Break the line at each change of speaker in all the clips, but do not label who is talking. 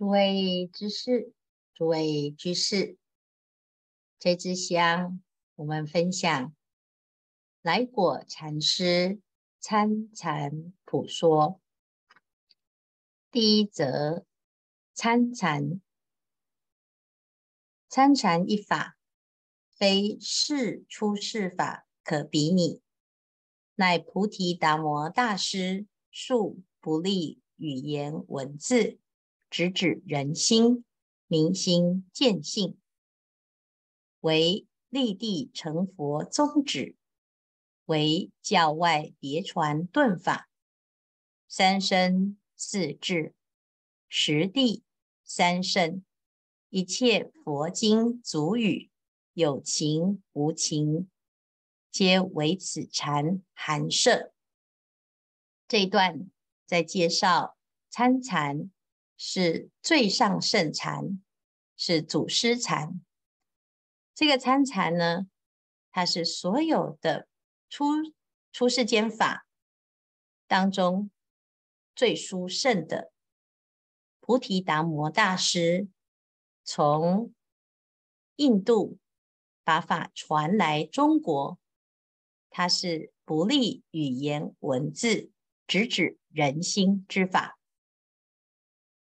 诸位知识，诸位居士，这支香我们分享来果禅师参禅普说。第一则参禅，参禅一法，非世出世法可比拟，乃菩提达摩大师述不立语言文字。直指人心，明心见性，为立地成佛宗旨，为教外别传顿法，三身四智十地三圣，一切佛经俗语，有情无情，皆为此禅含摄。这一段在介绍参禅。是最上圣禅，是祖师禅。这个参禅呢，它是所有的出出世间法当中最殊胜的。菩提达摩大师从印度把法传来中国，它是不立语言文字，直指人心之法。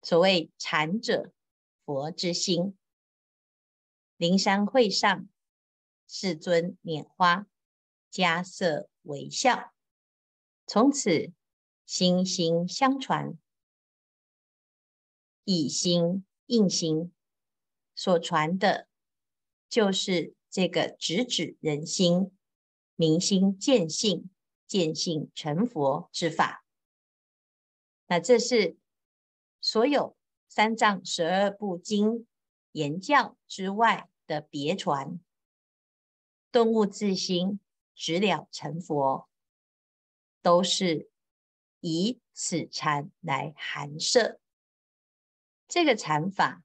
所谓禅者，佛之心。灵山会上，世尊拈花，迦叶微笑，从此心心相传，以心印心，所传的，就是这个直指人心、明心见性、见性成佛之法。那这是。所有三藏十二部经言教之外的别传，顿悟自心，直了成佛，都是以此禅来含摄。这个禅法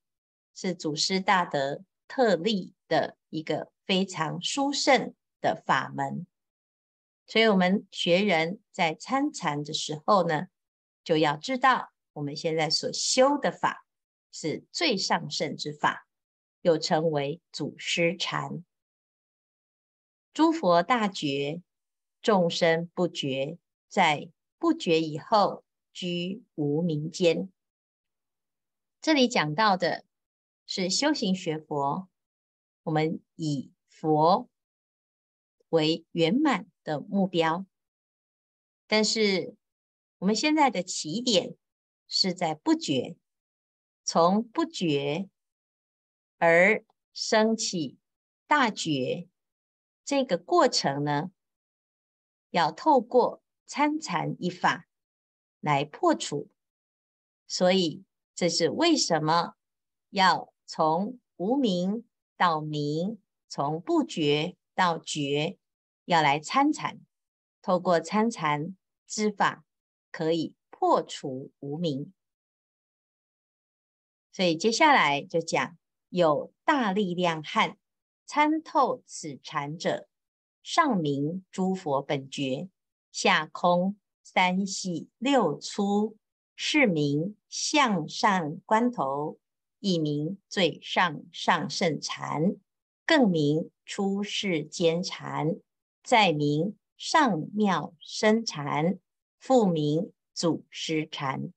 是祖师大德特立的一个非常殊胜的法门，所以我们学人在参禅的时候呢，就要知道。我们现在所修的法是最上圣之法，又称为祖师禅。诸佛大觉，众生不觉，在不觉以后居无明间。这里讲到的是修行学佛，我们以佛为圆满的目标，但是我们现在的起点。是在不觉，从不觉而升起大觉，这个过程呢，要透过参禅一法来破除。所以这是为什么要从无明到明，从不觉到觉，要来参禅。透过参禅之法，可以。破除无明，所以接下来就讲有大力量汉参透此禅者，上明诸佛本觉，下空三细六粗，是名向上观头，一名最上上圣禅，更名出世间禅，再名上妙生禅，复名。祖师禅，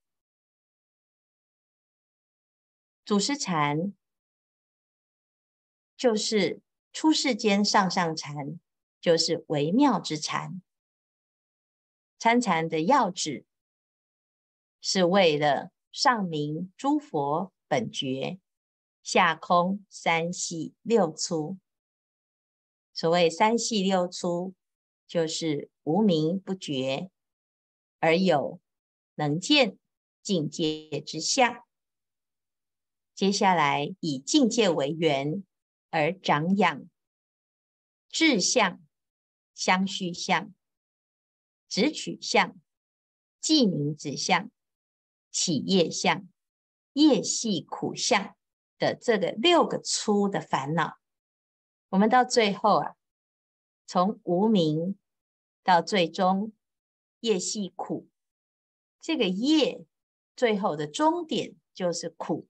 祖师禅就是出世间上上禅，就是微妙之禅。参禅的要旨是为了上明诸佛本觉，下空三细六粗。所谓三细六粗，就是无明不觉，而有。能见境界之相，接下来以境界为缘而长养志相、相续相、执取相、记名指相、起业相、业系苦相的这个六个粗的烦恼，我们到最后啊，从无明到最终业系苦。这个业最后的终点就是苦，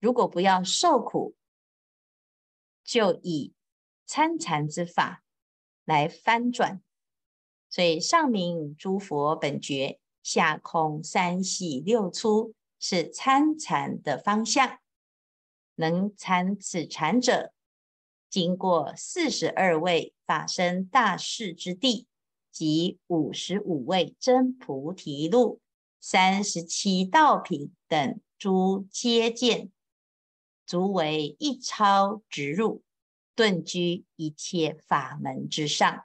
如果不要受苦，就以参禅之法来翻转。所以上明诸佛本觉，下空三细六粗，是参禅的方向。能参此禅者，经过四十二位法身大士之地，及五十五位真菩提路、三十七道品等诸阶见，足为一超直入，顿居一切法门之上。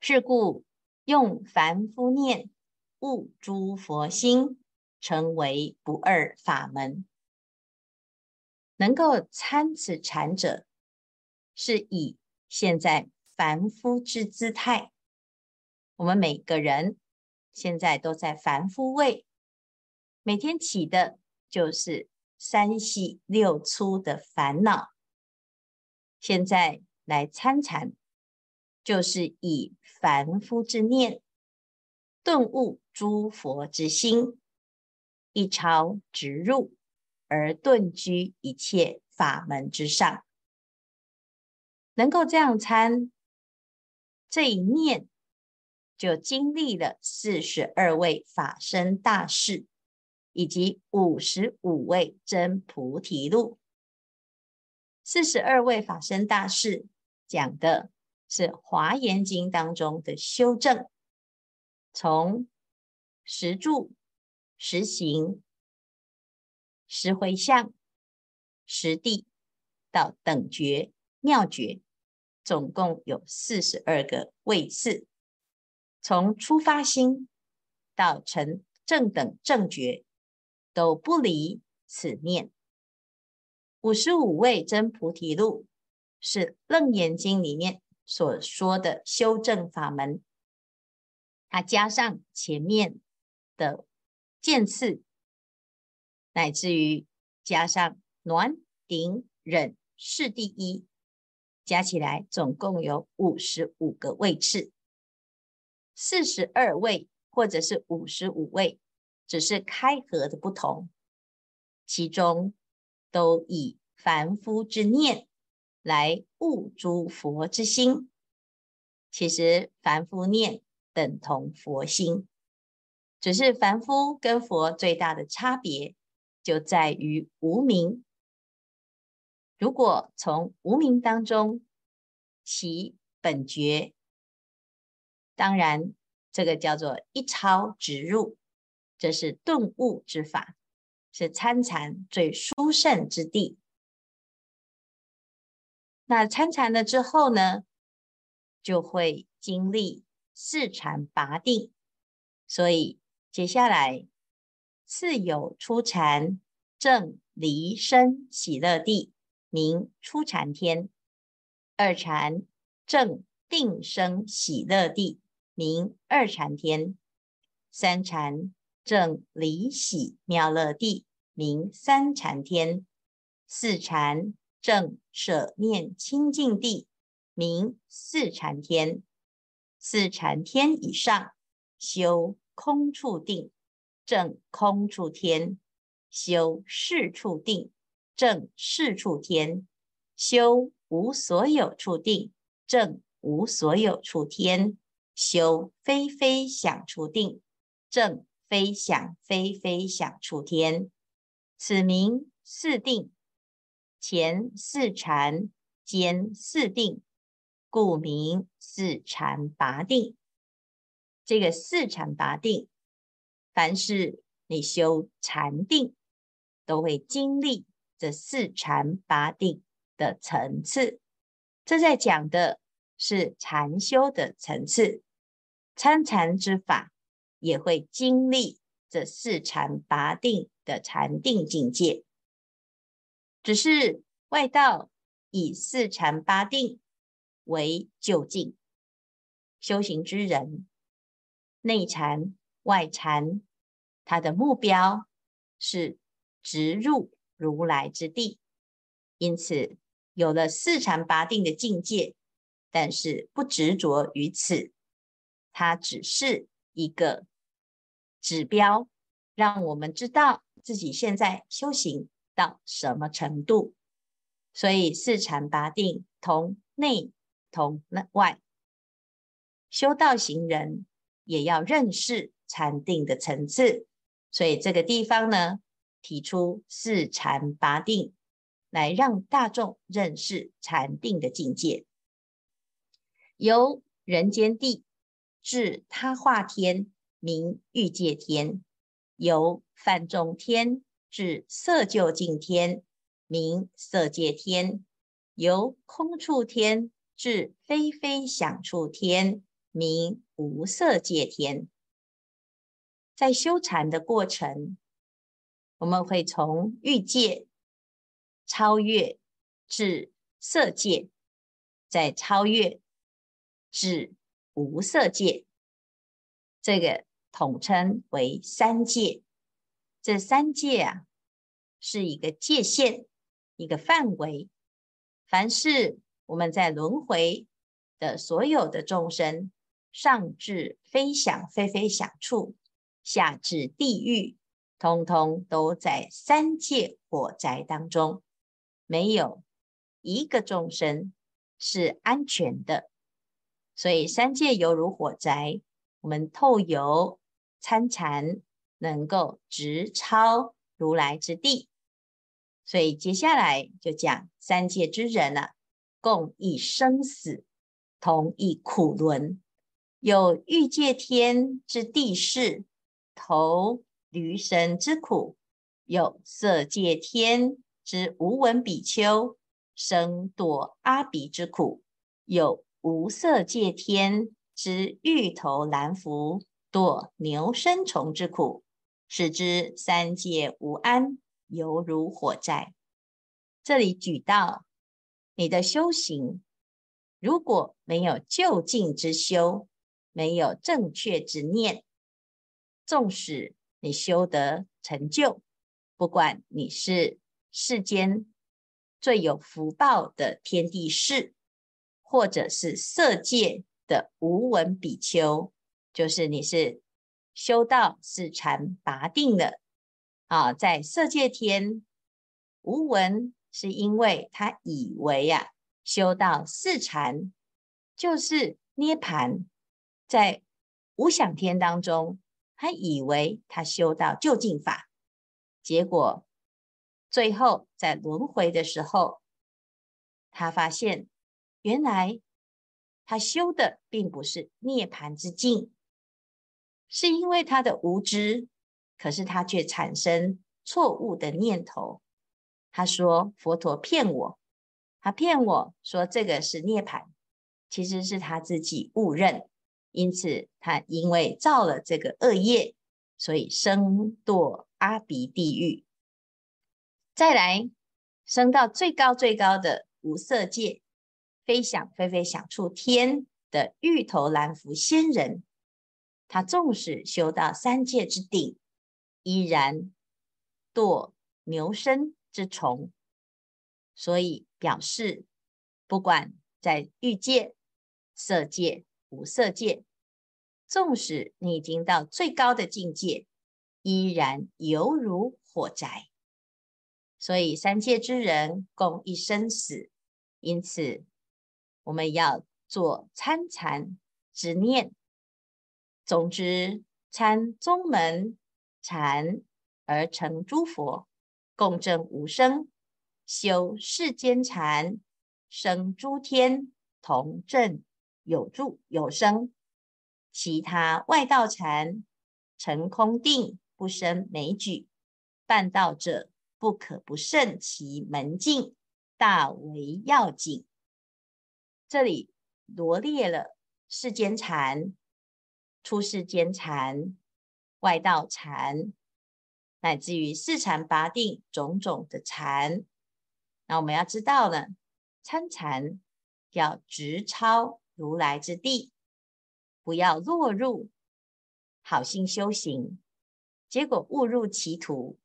是故用凡夫念悟诸佛心，成为不二法门。能够参此禅者，是以现在凡夫之姿态。我们每个人现在都在凡夫位，每天起的就是三细六粗的烦恼。现在来参禅。就是以凡夫之念顿悟诸佛之心，一朝直入而顿居一切法门之上，能够这样参，这一念就经历了四十二位法身大士，以及五十五位真菩提路。四十二位法身大士讲的。是《华严经》当中的修正，从十住、十行、十回向、十地到等觉、妙觉，总共有四十二个位次。从初发心到成正等正觉，都不离此念。五十五位真菩提路是《楞严经》里面。所说的修正法门，它加上前面的渐次，乃至于加上暖顶忍是第一，加起来总共有五十五个位次，四十二位或者是五十五位，只是开合的不同，其中都以凡夫之念。来悟诸佛之心，其实凡夫念等同佛心，只是凡夫跟佛最大的差别就在于无名。如果从无名当中起本觉，当然这个叫做一超直入，这是顿悟之法，是参禅最殊胜之地。那参禅了之后呢，就会经历四禅八定，所以接下来次有初禅正离生喜乐地，名初禅天；二禅正定生喜乐地，名二禅天；三禅正离喜妙乐地，名三禅天；四禅。正舍念清净地，名四禅天；四禅天以上，修空处定，正空处天；修事处定，正事处天；修无所有处定，正无所有处天；修非非想处定，正非想非非想处天。此名四定。前四禅，兼四定，故名四禅八定。这个四禅八定，凡是你修禅定，都会经历这四禅八定的层次。这在讲的是禅修的层次，参禅之法也会经历这四禅八定的禅定境界。只是外道以四禅八定为究竟，修行之人内禅外禅，他的目标是直入如来之地，因此有了四禅八定的境界，但是不执着于此，它只是一个指标，让我们知道自己现在修行到什么程度。所以四禅八定同内同外，修道行人也要认识禅定的层次。所以这个地方呢，提出四禅八定，来让大众认识禅定的境界。由人间地至他化天，名欲界天；由梵众天至色究竟天，名色界天；由空处天至非非想处天，名无色界天。在修禅的过程，我们会从欲界超越至色界，再超越。至无色界，这个统称为三界。这三界啊，是一个界限，一个范围。凡是我们在轮回的所有的众生，上至飞翔飞飞想处，下至地狱，通通都在三界火灾当中，没有一个众生是安全的。所以三界犹如火灾，我们透由参禅，能够直超如来之地。所以接下来就讲三界之人啊，共一生死，同一苦轮。有欲界天之地势，投驴神之苦；有色界天之无闻比丘，生堕阿鼻之苦；有无色界天之欲投蓝蝮，堕牛身虫之苦，使之三界无安，犹如火灾。这里举到你的修行，如果没有究竟之修，没有正确之念，纵使你修得成就，不管你是世间最有福报的天地士。或者是色界的无闻比丘，就是你是修到四禅拔定的啊，在色界天无闻，是因为他以为呀、啊，修到四禅就是涅槃，在无想天当中，他以为他修到究竟法，结果最后在轮回的时候，他发现。原来他修的并不是涅槃之境，是因为他的无知，可是他却产生错误的念头。他说佛陀骗我，他骗我说这个是涅槃，其实是他自己误认。因此他因为造了这个恶业，所以生堕阿鼻地狱，再来升到最高最高的无色界。飞想飞飞想处天的玉头蓝蝮仙人，他纵使修到三界之顶，依然堕牛身之虫。所以表示，不管在欲界、色界、无色界，纵使你已经到最高的境界，依然犹如火灾。所以三界之人共一生死，因此。我们要做参禅之念，总之参宗门禅而成诸佛，共证无生，修世间禅生诸天，同证有住有生，其他外道禅成空定不生枚举，半道者不可不慎其门径，大为要紧。这里罗列了世间禅、出世间禅、外道禅，乃至于四禅八定种种的禅。那我们要知道呢，参禅要直超如来之地，不要落入好心修行，结果误入歧途，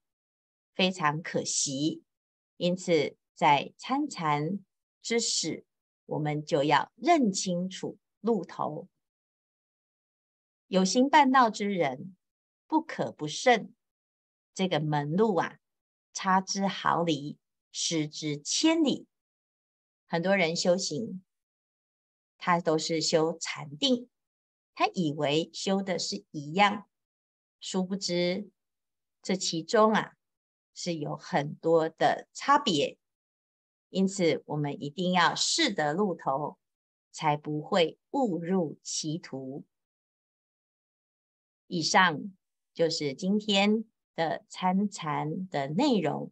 非常可惜。因此，在参禅之始。我们就要认清楚路头，有心办道之人不可不慎。这个门路啊，差之毫厘，失之千里。很多人修行，他都是修禅定，他以为修的是一样，殊不知这其中啊是有很多的差别。因此，我们一定要识得路头，才不会误入歧途。以上就是今天的参禅的内容。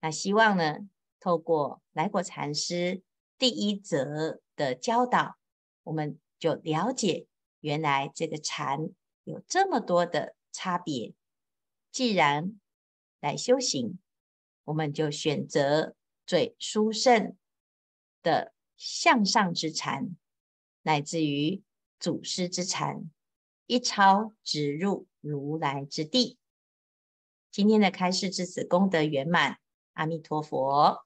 那希望呢，透过来果禅师第一则的教导，我们就了解原来这个禅有这么多的差别。既然来修行，我们就选择最殊胜的向上之禅，乃至于祖师之禅，一超直入如来之地。今天的开示至此功德圆满，阿弥陀佛。